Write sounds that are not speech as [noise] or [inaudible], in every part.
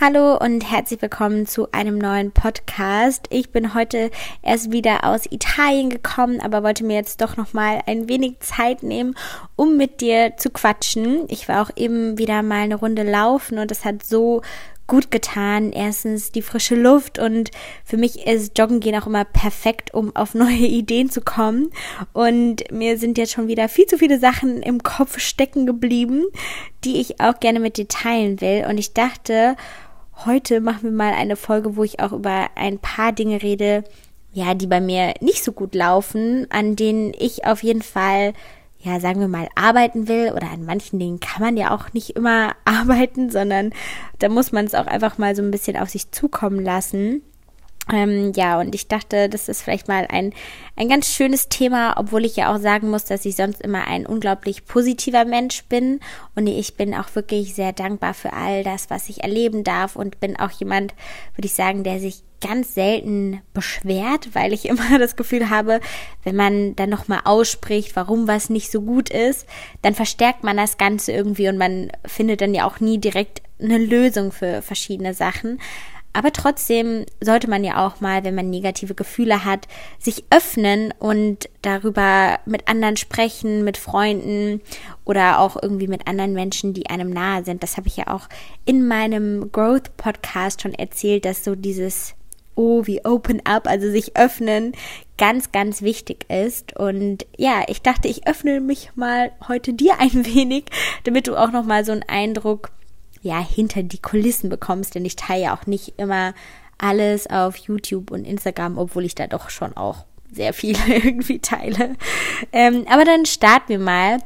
Hallo und herzlich willkommen zu einem neuen Podcast. Ich bin heute erst wieder aus Italien gekommen, aber wollte mir jetzt doch noch mal ein wenig Zeit nehmen, um mit dir zu quatschen. Ich war auch eben wieder mal eine Runde laufen und es hat so gut getan. Erstens die frische Luft und für mich ist Joggen gehen auch immer perfekt, um auf [laughs] neue Ideen zu kommen. Und mir sind jetzt schon wieder viel zu viele Sachen im Kopf stecken geblieben, die ich auch gerne mit dir teilen will. Und ich dachte, heute machen wir mal eine Folge, wo ich auch über ein paar Dinge rede, ja, die bei mir nicht so gut laufen, an denen ich auf jeden Fall ja, sagen wir mal, arbeiten will oder an manchen Dingen kann man ja auch nicht immer [laughs] arbeiten, sondern da muss man es auch einfach mal so ein bisschen auf sich zukommen lassen. Ähm, ja, und ich dachte, das ist vielleicht mal ein, ein ganz schönes Thema, obwohl ich ja auch sagen muss, dass ich sonst immer ein unglaublich positiver Mensch bin. Und ich bin auch wirklich sehr dankbar für all das, was ich erleben darf und bin auch jemand, würde ich sagen, der sich ganz selten beschwert, weil ich [laughs] immer das Gefühl habe, wenn man dann nochmal ausspricht, warum was nicht so gut ist, dann verstärkt man das Ganze irgendwie und man findet dann ja auch nie direkt eine Lösung für verschiedene Sachen. Aber trotzdem sollte man ja auch mal, wenn man negative Gefühle hat, sich öffnen und darüber mit anderen sprechen, mit Freunden oder auch irgendwie mit anderen Menschen, die einem nahe sind. Das habe ich ja auch in meinem Growth Podcast schon erzählt, dass so dieses Oh, wie Open Up, also sich öffnen, ganz, ganz wichtig ist. Und ja, ich dachte, ich öffne mich mal heute dir ein wenig, damit du auch noch mal so einen Eindruck ja, hinter die Kulissen bekommst, denn ich teile ja auch nicht immer alles auf YouTube und Instagram, obwohl ich da doch schon auch sehr viel [laughs] irgendwie teile. Ähm, aber dann starten wir mal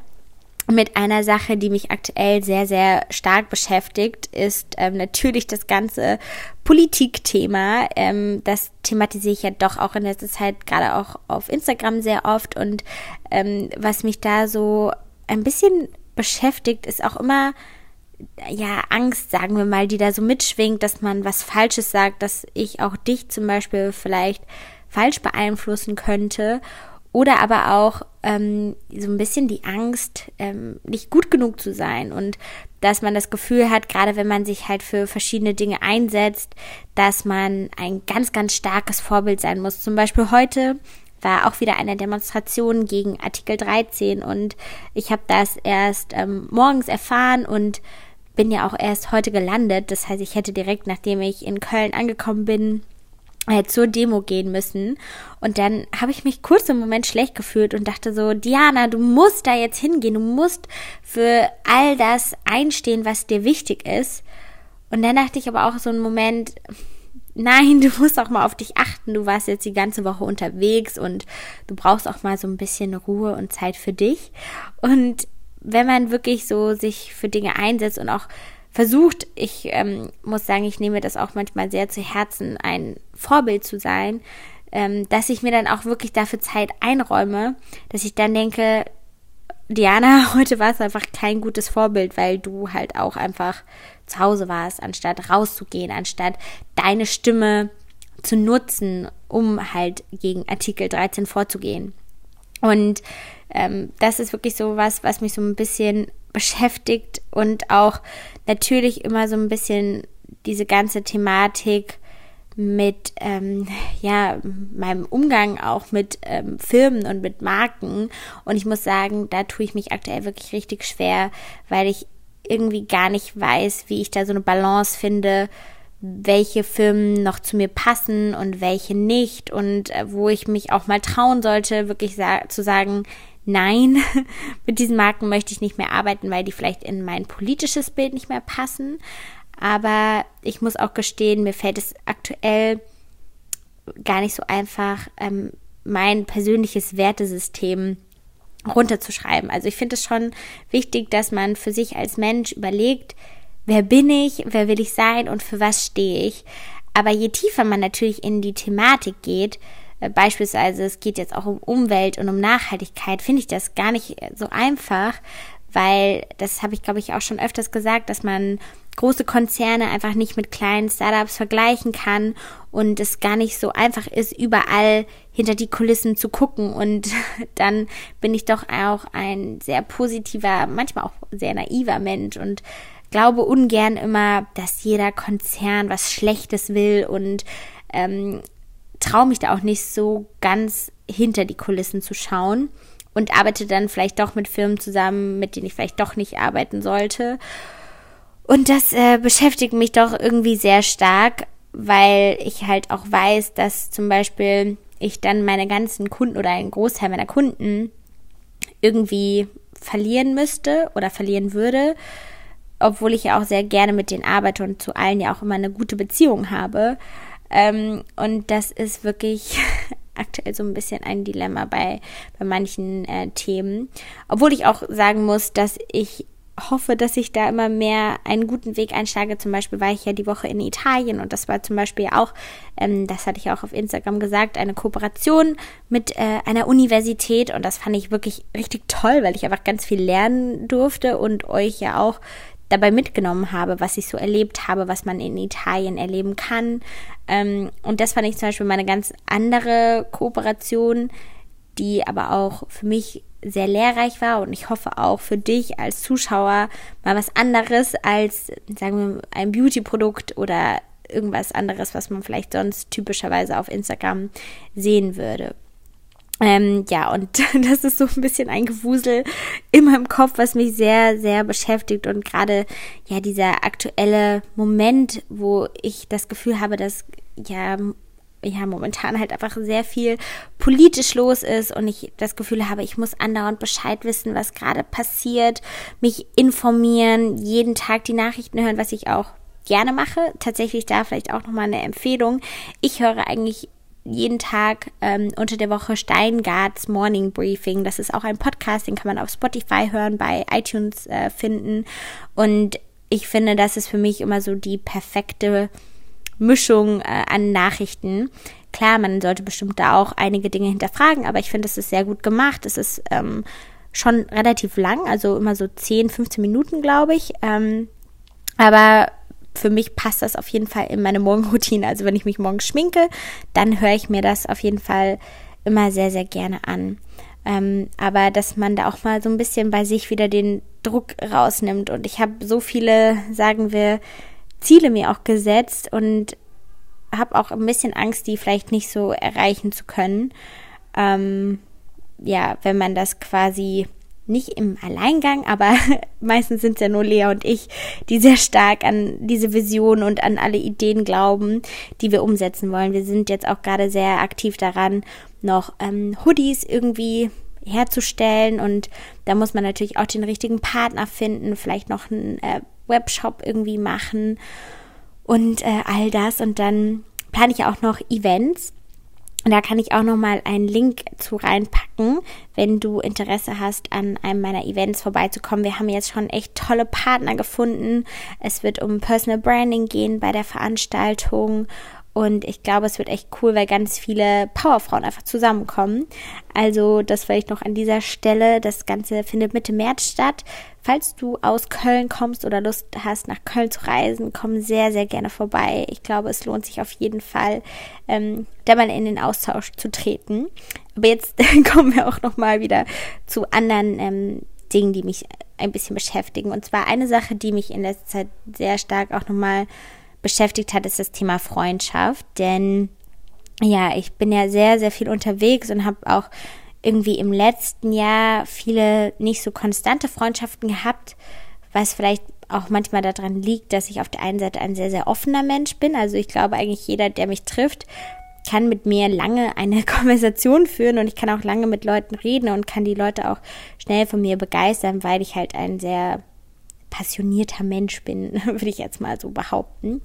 mit einer Sache, die mich aktuell sehr, sehr stark beschäftigt, ist ähm, natürlich das ganze Politikthema. Ähm, das thematisiere ich ja doch auch in letzter Zeit, gerade auch auf Instagram sehr oft. Und ähm, was mich da so ein bisschen beschäftigt, ist auch immer ja, Angst, sagen wir mal, die da so mitschwingt, dass man was Falsches sagt, dass ich auch dich zum Beispiel vielleicht falsch beeinflussen könnte. Oder aber auch ähm, so ein bisschen die Angst, ähm, nicht gut genug zu sein und dass man das Gefühl hat, gerade wenn man sich halt für verschiedene Dinge einsetzt, dass man ein ganz, ganz starkes Vorbild sein muss. Zum Beispiel heute war auch wieder eine Demonstration gegen Artikel 13 und ich habe das erst ähm, morgens erfahren und bin ja auch erst heute gelandet. Das heißt, ich hätte direkt, nachdem ich in Köln angekommen bin, äh, zur Demo gehen müssen. Und dann habe ich mich kurz im Moment schlecht gefühlt und dachte so, Diana, du musst da jetzt hingehen, du musst für all das einstehen, was dir wichtig ist. Und dann dachte ich aber auch so einen Moment, nein, [laughs] du musst auch mal auf dich achten. Du warst jetzt die ganze Woche unterwegs und du brauchst auch mal so ein bisschen Ruhe und Zeit für dich. Und wenn man wirklich so sich für Dinge einsetzt und auch versucht, ich ähm, muss sagen, ich nehme das auch manchmal sehr zu Herzen, ein Vorbild zu sein, ähm, dass ich mir dann auch wirklich dafür Zeit einräume, dass ich dann denke, Diana, [laughs] heute war es einfach kein gutes Vorbild, weil du halt auch einfach zu Hause warst, anstatt rauszugehen, anstatt deine Stimme zu nutzen, um halt gegen Artikel 13 vorzugehen. Und ähm, das ist wirklich so was, was mich so ein bisschen beschäftigt und auch natürlich immer so ein bisschen diese ganze Thematik mit ähm, ja meinem Umgang auch mit ähm, Firmen und mit Marken. Und ich muss sagen, da tue ich mich aktuell wirklich richtig schwer, weil ich irgendwie gar nicht weiß, wie ich da so eine Balance finde, welche Firmen noch zu mir passen und welche nicht. Und äh, wo ich mich auch mal trauen sollte, wirklich sa zu sagen, nein, [laughs] mit diesen Marken möchte ich nicht mehr arbeiten, weil die vielleicht in mein politisches Bild nicht mehr passen. Aber ich muss auch gestehen, mir fällt es aktuell gar nicht so einfach, ähm, mein persönliches Wertesystem runterzuschreiben. Also ich finde es schon wichtig, dass man für sich als Mensch überlegt, wer bin ich, wer will ich sein und für was stehe ich. Aber je tiefer man natürlich in die Thematik geht, beispielsweise es geht jetzt auch um Umwelt und um Nachhaltigkeit, finde ich das gar nicht so einfach, weil das habe ich, glaube ich, auch schon öfters gesagt, dass man große Konzerne einfach nicht mit kleinen Startups vergleichen kann und es gar nicht so einfach ist, überall hinter die Kulissen zu gucken. Und [laughs] dann bin ich doch auch ein sehr positiver, manchmal auch sehr naiver Mensch und glaube ungern immer, dass jeder Konzern was Schlechtes will und ähm, traue mich da auch nicht so ganz hinter die Kulissen zu schauen und arbeite dann vielleicht doch mit Firmen zusammen, mit denen ich vielleicht doch nicht arbeiten sollte. Und das äh, beschäftigt mich doch irgendwie sehr stark, weil ich halt auch weiß, dass zum Beispiel ich dann meine ganzen Kunden oder einen Großteil meiner Kunden irgendwie verlieren müsste oder verlieren würde, obwohl ich ja auch sehr gerne mit denen arbeite und zu allen ja auch immer eine gute Beziehung habe. Ähm, und das ist wirklich [laughs] aktuell so ein bisschen ein Dilemma bei, bei manchen äh, Themen. Obwohl ich auch sagen muss, dass ich hoffe, dass ich da immer mehr einen guten Weg einschlage. Zum Beispiel war ich ja die Woche in Italien und das war zum Beispiel auch, ähm, das hatte ich auch auf Instagram gesagt, eine Kooperation mit äh, einer Universität und das fand ich wirklich richtig toll, weil ich einfach ganz viel lernen durfte und euch ja auch dabei mitgenommen habe, was ich so erlebt habe, was man in Italien erleben kann. Ähm, und das fand ich zum Beispiel mal eine ganz andere Kooperation, die aber auch für mich sehr lehrreich war und ich hoffe auch für dich als Zuschauer mal was anderes als, sagen wir, ein Beauty-Produkt oder irgendwas anderes, was man vielleicht sonst typischerweise auf Instagram sehen würde. Ähm, ja, und [laughs] das ist so ein bisschen ein Gewusel in meinem Kopf, was mich sehr, sehr beschäftigt und gerade ja dieser aktuelle Moment, wo ich das Gefühl habe, dass ja ja momentan halt einfach sehr viel politisch los ist und ich das Gefühl habe, ich muss andauernd Bescheid wissen, was gerade passiert, mich informieren, jeden Tag die Nachrichten hören, was ich auch gerne mache. Tatsächlich da vielleicht auch nochmal eine Empfehlung. Ich höre eigentlich jeden Tag ähm, unter der Woche Steingarts Morning Briefing. Das ist auch ein Podcast, den kann man auf Spotify hören, bei iTunes äh, finden. Und ich finde, das ist für mich immer so die perfekte Mischung äh, an Nachrichten. Klar, man sollte bestimmt da auch einige Dinge hinterfragen, aber ich finde, es ist sehr gut gemacht. Es ist ähm, schon relativ lang, also immer so 10, 15 Minuten, glaube ich. Ähm, aber für mich passt das auf jeden Fall in meine Morgenroutine. Also wenn ich mich morgens schminke, dann höre ich mir das auf jeden Fall immer sehr, sehr gerne an. Ähm, aber dass man da auch mal so ein bisschen bei sich wieder den Druck rausnimmt. Und ich habe so viele, sagen wir, Ziele mir auch gesetzt und habe auch ein bisschen Angst, die vielleicht nicht so erreichen zu können. Ähm, ja, wenn man das quasi nicht im Alleingang, aber [laughs] meistens sind es ja nur Lea und ich, die sehr stark an diese Vision und an alle Ideen glauben, die wir umsetzen wollen. Wir sind jetzt auch gerade sehr aktiv daran, noch ähm, Hoodies irgendwie herzustellen und da muss man natürlich auch den richtigen Partner finden, vielleicht noch einen äh, Webshop irgendwie machen und äh, all das und dann plane ich auch noch Events und da kann ich auch noch mal einen Link zu reinpacken, wenn du Interesse hast, an einem meiner Events vorbeizukommen. Wir haben jetzt schon echt tolle Partner gefunden. Es wird um Personal Branding gehen bei der Veranstaltung und ich glaube, es wird echt cool, weil ganz viele Powerfrauen einfach zusammenkommen. Also das vielleicht noch an dieser Stelle. Das Ganze findet Mitte März statt. Falls du aus Köln kommst oder Lust hast, nach Köln zu reisen, komm sehr, sehr gerne vorbei. Ich glaube, es lohnt sich auf jeden Fall, ähm, da mal in den Austausch zu treten. Aber jetzt [laughs] kommen wir auch noch mal wieder zu anderen ähm, Dingen, die mich ein bisschen beschäftigen. Und zwar eine Sache, die mich in letzter Zeit sehr stark auch noch mal beschäftigt hat, ist das Thema Freundschaft. Denn ja, ich bin ja sehr, sehr viel unterwegs und habe auch irgendwie im letzten Jahr viele nicht so konstante Freundschaften gehabt, was vielleicht auch manchmal daran liegt, dass ich auf der einen Seite ein sehr, sehr offener Mensch bin. Also ich glaube eigentlich jeder, der mich trifft, kann mit mir lange eine [laughs] Konversation führen und ich kann auch lange mit Leuten reden und kann die Leute auch schnell von mir begeistern, weil ich halt ein sehr passionierter Mensch bin, [laughs] würde ich jetzt mal so behaupten.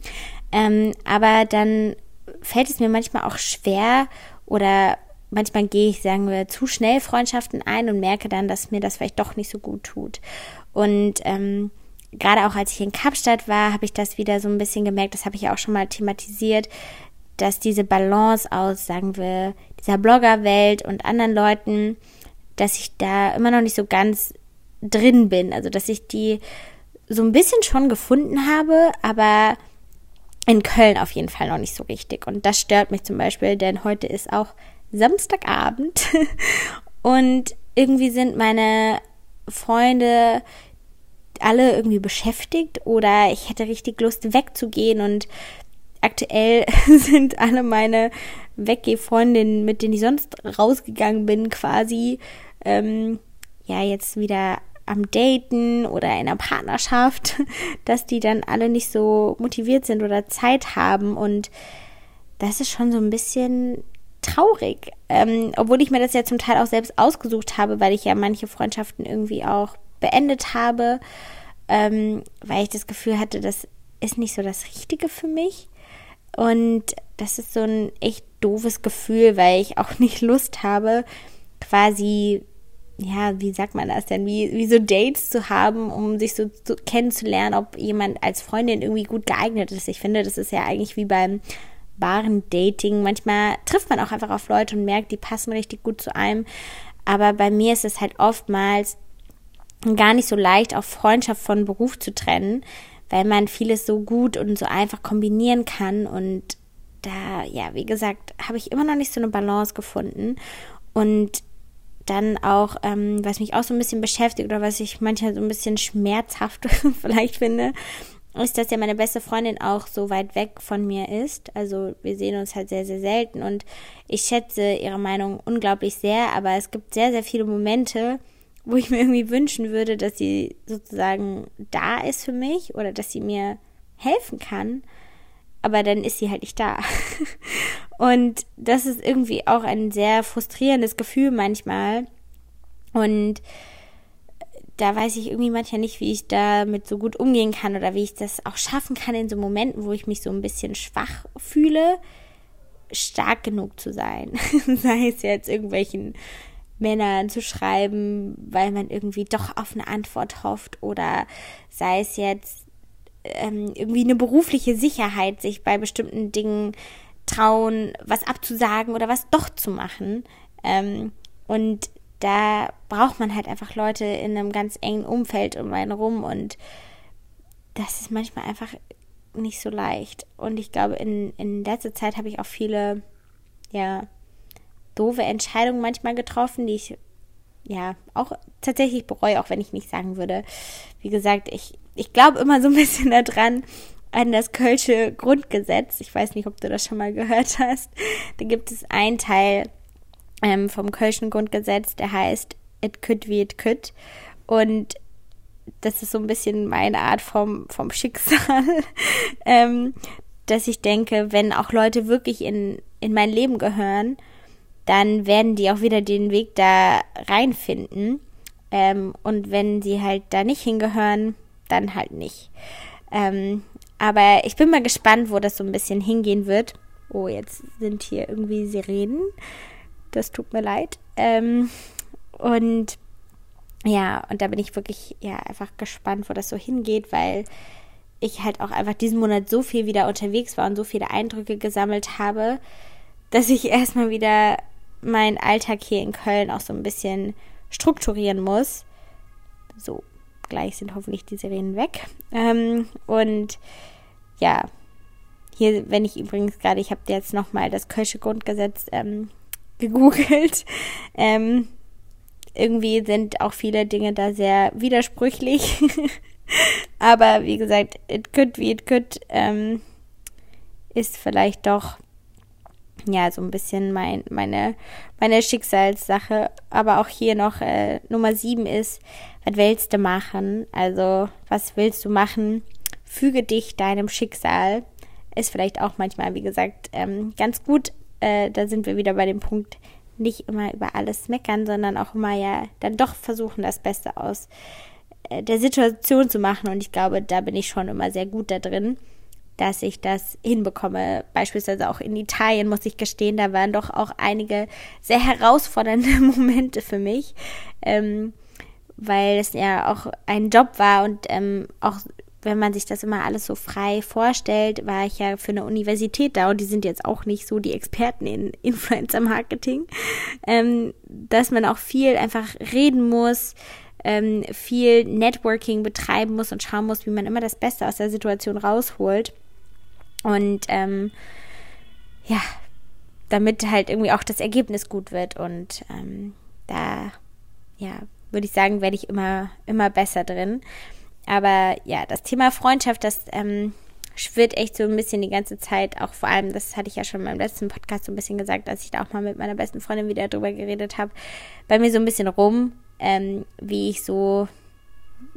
Ähm, aber dann fällt es mir manchmal auch schwer oder manchmal gehe ich, sagen wir, zu schnell Freundschaften ein und merke dann, dass mir das vielleicht doch nicht so gut tut. Und ähm, gerade auch als ich in Kapstadt war, habe ich das wieder so ein bisschen gemerkt, das habe ich ja auch schon mal thematisiert, dass diese Balance aus, sagen wir, dieser Bloggerwelt und anderen Leuten, dass ich da immer noch nicht so ganz drin bin. Also, dass ich die so ein bisschen schon gefunden habe, aber in Köln auf jeden Fall noch nicht so richtig. Und das stört mich zum Beispiel, denn heute ist auch Samstagabend [laughs] und irgendwie sind meine Freunde alle irgendwie beschäftigt oder ich hätte richtig Lust wegzugehen und aktuell [laughs] sind alle meine Weggeh-Freundinnen, mit denen ich sonst rausgegangen bin, quasi ähm, ja jetzt wieder am Daten oder in einer Partnerschaft, [laughs] dass die dann alle nicht so motiviert sind oder Zeit haben und das ist schon so ein bisschen traurig, ähm, obwohl ich mir das ja zum Teil auch selbst ausgesucht habe, weil ich ja manche Freundschaften irgendwie auch beendet habe, ähm, weil ich das Gefühl hatte, das ist nicht so das Richtige für mich. Und das ist so ein echt doofes Gefühl, weil ich auch [laughs] nicht Lust habe, quasi, ja, wie sagt man das denn, wie, wie so Dates zu haben, um sich so zu, kennenzulernen, ob jemand als Freundin irgendwie gut geeignet ist. Ich finde, das ist ja eigentlich wie beim wahren Dating. Manchmal trifft man auch einfach auf Leute und merkt, die passen richtig gut zu einem. Aber bei mir ist es halt oftmals gar nicht so leicht, auch Freundschaft von Beruf zu trennen, weil man vieles so gut und so einfach kombinieren kann. Und da, ja, wie gesagt, habe ich immer noch nicht so eine Balance gefunden. Und dann auch, ähm, was mich auch so ein bisschen beschäftigt oder was ich manchmal so ein bisschen schmerzhaft [laughs] vielleicht finde, ist, dass ja meine beste Freundin auch so weit weg von mir ist. Also wir sehen uns halt sehr, sehr selten und ich schätze ihre Meinung unglaublich sehr, aber es gibt sehr, sehr viele Momente, wo ich mir irgendwie wünschen würde, dass sie sozusagen da ist für mich oder dass sie mir helfen kann. Aber dann ist sie halt nicht da. [laughs] und das ist irgendwie auch ein sehr frustrierendes Gefühl manchmal. Und da weiß ich irgendwie manchmal nicht, wie ich damit so gut umgehen kann oder wie ich das auch schaffen kann in so Momenten, wo ich mich so ein bisschen schwach fühle, stark genug zu sein. [laughs] Sei es jetzt irgendwelchen Männern zu schreiben, weil man irgendwie doch auf eine Antwort hofft oder sei es jetzt ähm, irgendwie eine berufliche Sicherheit, sich bei bestimmten Dingen trauen, was abzusagen oder was doch zu machen. Ähm, und da braucht man halt einfach Leute in einem ganz engen Umfeld um einen rum und das ist manchmal einfach nicht so leicht. Und ich glaube, in, in letzter Zeit habe ich auch viele, ja, doofe Entscheidungen manchmal getroffen, die ich ja auch tatsächlich bereue, auch wenn ich nicht sagen würde. Wie gesagt, ich, ich glaube immer so ein bisschen [laughs] daran, an das Kölsche Grundgesetz. Ich weiß nicht, ob du das schon mal gehört hast. Da gibt es einen Teil, ähm, vom Kölschen Grundgesetz, der heißt It could wie it could. Und das ist so ein bisschen meine Art vom, vom Schicksal, [laughs] ähm, dass ich denke, wenn auch Leute wirklich in, in mein Leben gehören, dann werden die auch wieder den Weg da reinfinden. Ähm, und wenn sie halt da nicht hingehören, dann halt nicht. Ähm, aber ich bin mal gespannt, wo das so ein bisschen hingehen wird. Oh, jetzt sind hier irgendwie Sirenen. Das tut mir leid. Ähm, und ja, und da bin ich wirklich ja einfach gespannt, wo das so hingeht, weil ich halt auch einfach diesen Monat so viel wieder unterwegs war und so viele Eindrücke gesammelt habe, dass ich [laughs] erstmal wieder meinen Alltag hier in Köln auch so ein bisschen strukturieren muss. So, gleich sind hoffentlich die Sirenen weg. Ähm, und ja, hier, wenn ich übrigens gerade, ich habe jetzt nochmal das Kölsche Grundgesetz ähm, [laughs] gegoogelt. Ähm, irgendwie sind auch viele Dinge da sehr widersprüchlich. [laughs] Aber wie gesagt, it could wie it could ähm, ist vielleicht doch ja so ein bisschen mein, meine, meine Schicksalssache. Aber auch hier noch äh, Nummer sieben ist, was willst du machen? Also, was willst du machen? Füge dich deinem Schicksal. Ist vielleicht auch manchmal, wie gesagt, ähm, ganz gut äh, da sind wir wieder bei dem Punkt, nicht immer über alles meckern, sondern auch immer ja dann doch versuchen, das Beste aus äh, der Situation zu machen. Und ich glaube, da bin ich schon immer sehr gut da drin, dass ich das hinbekomme. Beispielsweise auch in Italien, muss ich gestehen, da waren doch auch einige sehr herausfordernde [laughs] Momente für mich. Ähm, weil es ja auch ein Job war und ähm, auch wenn man sich das immer alles so frei vorstellt, war ich ja für eine Universität da und die sind jetzt auch nicht so die Experten in [laughs] Influencer-Marketing, ähm, dass man auch viel einfach reden muss, ähm, viel Networking betreiben muss und schauen muss, wie man immer das Beste aus der Situation rausholt. Und ähm, ja, damit halt irgendwie auch das Ergebnis gut wird. Und ähm, da, ja, würde ich sagen, werde ich immer, immer besser drin. aber ja, das Thema Freundschaft, das ähm, schwirrt echt so ein bisschen die ganze Zeit, auch vor allem, das hatte ich ja schon in meinem letzten Podcast so ein bisschen gesagt, als ich da auch mal mit meiner besten Freundin wieder drüber geredet habe, bei mir so ein bisschen rum, ähm, wie ich so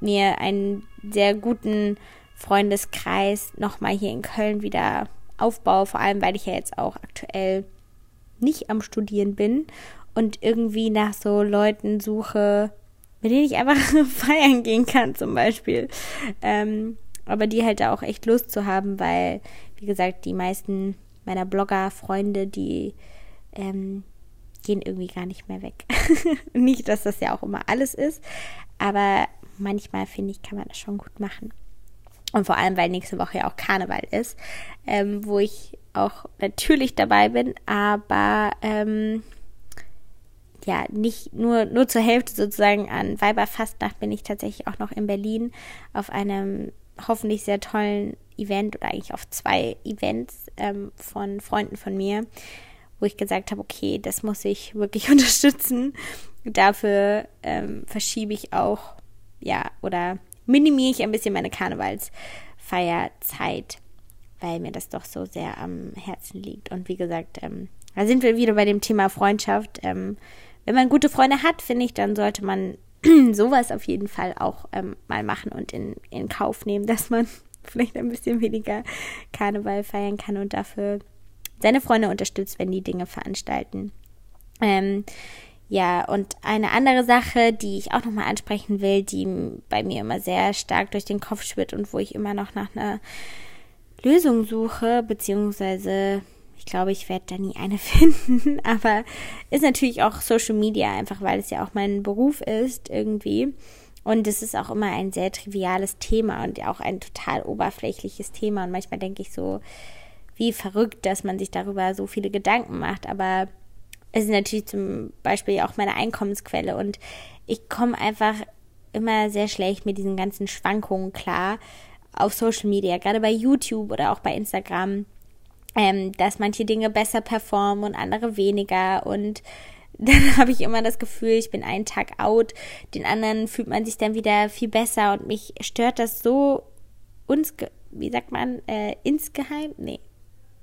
mir einen sehr guten Freundeskreis nochmal hier in Köln wieder aufbaue, vor allem weil ich ja jetzt auch aktuell nicht am Studieren bin und irgendwie nach so Leuten suche, mit denen ich einfach [laughs] feiern gehen kann zum Beispiel. Ähm, aber die halt da auch echt Lust zu haben, weil, wie gesagt, die meisten meiner Blogger-Freunde, die ähm, gehen irgendwie gar nicht mehr weg. [laughs] nicht, dass das ja auch immer alles ist, aber manchmal finde ich, kann man das schon gut machen. Und vor allem, weil nächste Woche ja auch Karneval ist, ähm, wo ich auch natürlich dabei bin, aber ähm, ja, nicht nur, nur zur Hälfte sozusagen an Weiberfastnacht bin ich tatsächlich auch noch in Berlin auf einem hoffentlich sehr tollen Event oder eigentlich auf zwei Events ähm, von Freunden von mir, wo ich gesagt habe, okay, das muss ich wirklich [laughs] unterstützen. Dafür ähm, verschiebe ich auch, ja, oder minimiere ich ein bisschen meine Karnevalsfeierzeit, weil mir das doch so sehr am Herzen liegt. Und wie gesagt, ähm, da sind wir wieder bei dem Thema Freundschaft. Ähm, wenn man gute Freunde hat, finde ich, dann sollte man [clears throat] sowas auf jeden Fall auch ähm, mal machen und in, in Kauf nehmen, dass man [laughs] vielleicht ein bisschen weniger Karneval feiern kann und dafür seine Freunde unterstützt, wenn die Dinge veranstalten. Ähm, ja, und eine andere Sache, die ich auch nochmal ansprechen will, die bei mir immer sehr stark durch den Kopf schwirrt und wo ich immer noch nach einer Lösung suche, beziehungsweise ich glaube, ich werde da nie eine [laughs] finden, aber ist natürlich auch Social Media, einfach weil es ja auch mein Beruf ist irgendwie. Und es ist auch immer ein sehr triviales Thema und auch ein total oberflächliches Thema. Und manchmal denke ich so, wie verrückt, dass man sich darüber so viele Gedanken macht. Aber ist natürlich zum Beispiel auch meine Einkommensquelle. Und ich komme einfach immer sehr schlecht mit diesen ganzen Schwankungen klar auf Social Media, gerade bei YouTube oder auch bei Instagram ähm, dass manche Dinge besser performen und andere weniger und [laughs] dann habe ich immer das Gefühl, ich bin einen Tag out, den anderen fühlt man sich dann wieder viel besser und mich stört das so uns, wie sagt man, äh, insgeheim, nee,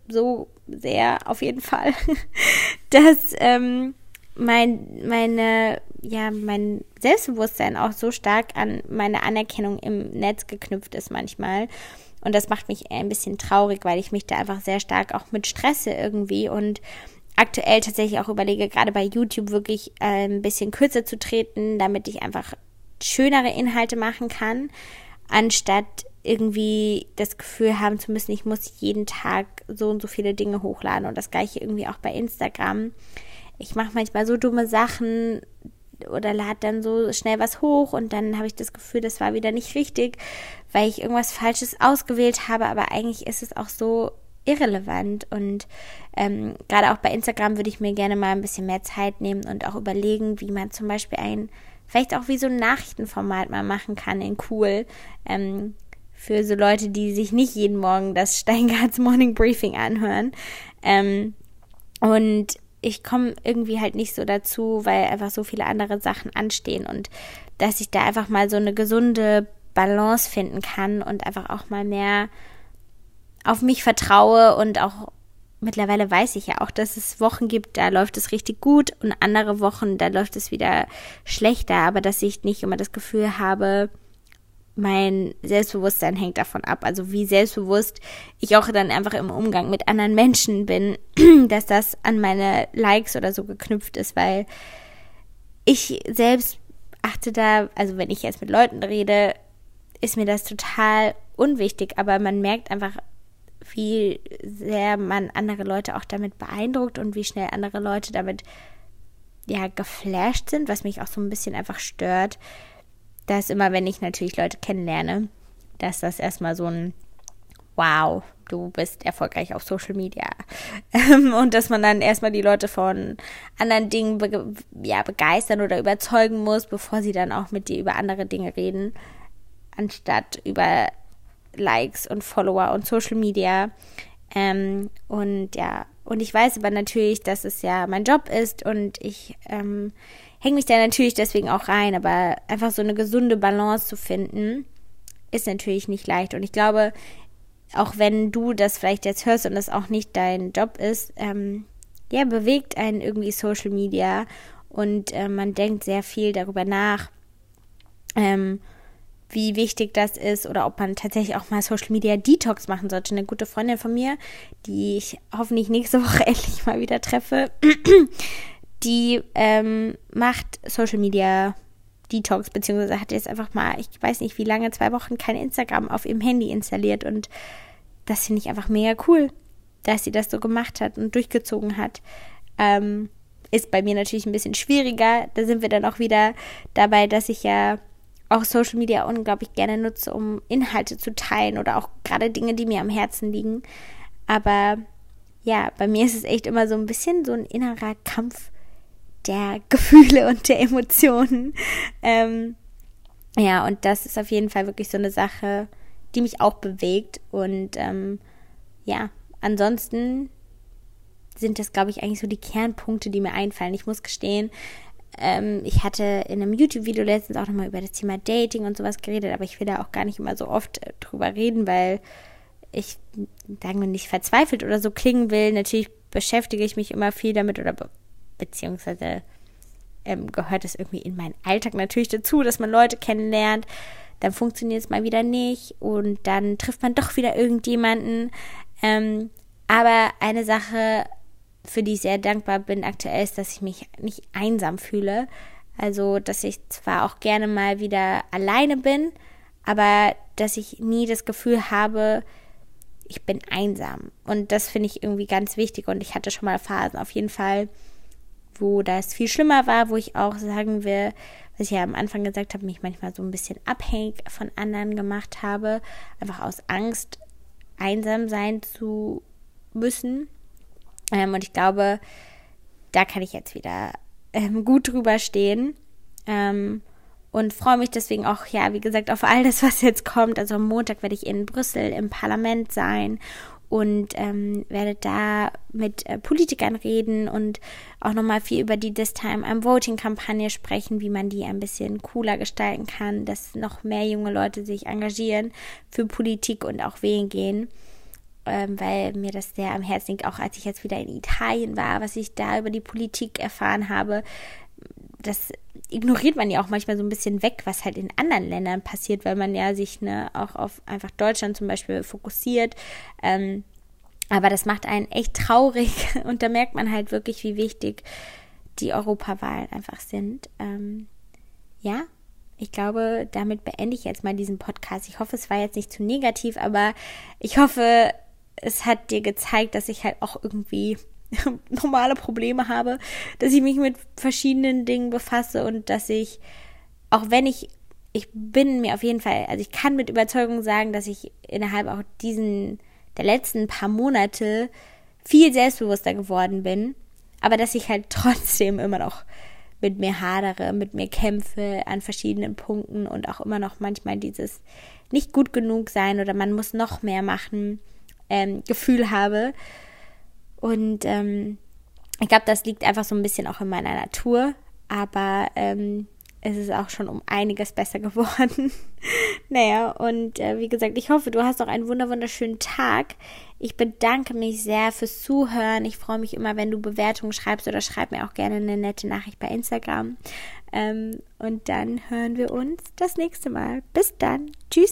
so sehr auf jeden Fall, [laughs] dass ähm, mein, meine, ja, mein Selbstbewusstsein auch so stark an meine Anerkennung im Netz geknüpft ist manchmal. Und das macht mich ein bisschen traurig, weil ich mich da einfach sehr stark auch mit stresse irgendwie und aktuell tatsächlich auch überlege, gerade bei YouTube wirklich äh, ein bisschen kürzer zu treten, damit ich einfach schönere Inhalte machen kann, anstatt irgendwie das Gefühl haben zu müssen, ich muss jeden Tag so und so viele Dinge hochladen und das gleiche irgendwie auch bei Instagram. Ich mache manchmal so dumme Sachen, oder lade dann so schnell was hoch und dann habe ich das Gefühl, das war wieder nicht richtig, weil ich irgendwas Falsches ausgewählt habe, aber eigentlich ist es auch so irrelevant und ähm, gerade auch bei Instagram würde ich mir gerne mal ein bisschen mehr Zeit nehmen und auch überlegen, wie man zum Beispiel ein, vielleicht auch wie so ein Nachrichtenformat mal machen kann in cool, ähm, für so Leute, die sich nicht jeden Morgen das [laughs] Steingarts Morning Briefing anhören. Ähm, und ich komme irgendwie halt nicht so dazu, weil einfach so viele andere Sachen anstehen und dass ich da einfach mal so eine gesunde Balance finden kann und einfach auch mal mehr auf mich vertraue und auch mittlerweile weiß ich ja auch, dass es Wochen gibt, da läuft es richtig gut und andere Wochen, da läuft es wieder schlechter, aber dass ich nicht immer das Gefühl habe, mein Selbstbewusstsein hängt davon ab. Also wie selbstbewusst ich auch dann einfach im Umgang mit anderen Menschen bin, [clears throat] dass das an meine Likes oder so geknüpft ist, weil ich selbst achte da, also wenn ich jetzt mit Leuten rede, ist mir das total unwichtig, aber man merkt einfach, wie sehr man andere Leute auch damit beeindruckt und wie schnell andere Leute damit ja geflasht sind, was mich auch so ein bisschen einfach stört, dass immer, wenn ich natürlich Leute kennenlerne, dass das erstmal so ein Wow, du bist erfolgreich auf Social Media. und dass man dann erstmal die Leute von anderen Dingen be ja, begeistern oder überzeugen muss, bevor sie dann auch mit dir über andere Dinge reden, anstatt über Likes und Follower und Social Media. Ähm, und ja, und ich weiß aber natürlich, dass es ja mein Job ist und ich ähm, hänge mich da natürlich deswegen auch rein, aber einfach so eine gesunde Balance zu finden, ist natürlich nicht leicht. Und ich glaube, auch wenn du das vielleicht jetzt hörst und das auch nicht dein Job ist, ähm, ja, bewegt einen irgendwie Social Media und äh, man denkt sehr viel darüber nach, ähm, wie wichtig das ist oder ob man tatsächlich auch mal Social Media Detox machen sollte. Eine gute Freundin von mir, die ich hoffentlich nächste [laughs] Woche endlich mal wieder treffe, die ähm, macht Social Media Detox, beziehungsweise hat jetzt einfach mal, ich weiß nicht wie lange, zwei Wochen kein Instagram auf ihrem Handy installiert und das finde ich einfach mega cool, dass sie das so gemacht hat und durchgezogen hat. Ähm, ist bei mir natürlich ein bisschen schwieriger. Da sind wir dann auch wieder dabei, dass ich ja auch Social Media unglaublich gerne nutze, um Inhalte zu teilen oder auch gerade Dinge, die mir am Herzen liegen. Aber ja, bei mir ist es echt immer so ein bisschen so ein innerer Kampf der Gefühle und der Emotionen. Ähm, ja, und das ist auf jeden Fall wirklich so eine Sache, die mich auch bewegt. Und ähm, ja, ansonsten sind das, glaube ich, eigentlich so die Kernpunkte, die mir einfallen. Ich muss gestehen, ähm, ich hatte in einem YouTube-Video letztens auch nochmal über das Thema Dating und sowas geredet, aber ich will da auch gar nicht immer so oft äh, drüber reden, weil ich, sagen wir nicht, verzweifelt oder so klingen will. Natürlich beschäftige ich mich immer viel damit oder beziehungsweise ähm, gehört es irgendwie in meinen Alltag natürlich dazu, dass man Leute kennenlernt. Dann funktioniert es mal wieder nicht und dann trifft man doch wieder irgendjemanden. Ähm, aber eine Sache für die ich sehr dankbar bin aktuell, ist, dass ich mich nicht einsam fühle. Also, dass ich zwar auch gerne mal wieder alleine bin, aber dass ich nie das Gefühl habe, ich bin einsam. Und das finde ich irgendwie ganz wichtig. Und ich hatte schon mal Phasen auf jeden Fall, wo das viel schlimmer war, wo ich auch sagen will, was ich ja am Anfang gesagt habe, mich manchmal so ein bisschen abhängig von anderen gemacht habe, einfach aus Angst, einsam sein zu müssen. Ähm, und ich glaube, da kann ich jetzt wieder ähm, gut drüber stehen. Ähm, und freue mich deswegen auch, ja, wie gesagt, auf all das, was jetzt kommt. Also am Montag werde ich in Brüssel im Parlament sein und ähm, werde da mit äh, Politikern reden und auch nochmal viel über die This Time I'm Voting Kampagne sprechen, wie man die ein bisschen cooler gestalten kann, dass noch mehr junge Leute sich engagieren für Politik und auch wählen gehen ähm, weil mir das sehr am Herzen liegt, auch als ich jetzt wieder in Italien war, was ich da über die Politik erfahren habe. Das ignoriert man ja auch manchmal so ein bisschen weg, was halt in anderen Ländern passiert, weil man ja sich ne, auch auf einfach Deutschland zum Beispiel fokussiert. Ähm, aber das macht einen echt traurig [laughs] und da merkt man halt wirklich, wie wichtig die Europawahlen einfach sind. Ähm, ja, ich glaube, damit beende ich jetzt mal diesen Podcast. Ich hoffe, es war jetzt nicht zu negativ, aber ich hoffe, es hat dir gezeigt, dass ich halt auch irgendwie [laughs] normale Probleme habe, dass ich mich mit verschiedenen Dingen befasse und dass ich, auch wenn ich, ich bin mir auf jeden Fall, also ich kann mit Überzeugung sagen, dass ich innerhalb auch diesen, der letzten paar Monate viel selbstbewusster geworden bin, aber dass ich halt trotzdem immer noch mit mir hadere, mit mir kämpfe an verschiedenen Punkten und auch immer noch manchmal dieses nicht gut genug sein oder man muss noch mehr machen ähm, Gefühl habe. Und ähm, ich glaube, das liegt einfach so ein bisschen auch in meiner Natur. Aber ähm, es ist auch schon um einiges besser [laughs] geworden. naja, und äh, wie gesagt, ich hoffe, du hast auch einen wunderschönen Tag. Ich bedanke mich sehr fürs Zuhören. Ich freue mich immer, wenn du Bewertungen schreibst oder schreib mir auch gerne eine nette Nachricht bei Instagram. Ähm, und dann hören wir uns das nächste Mal. Bis dann. Tschüss.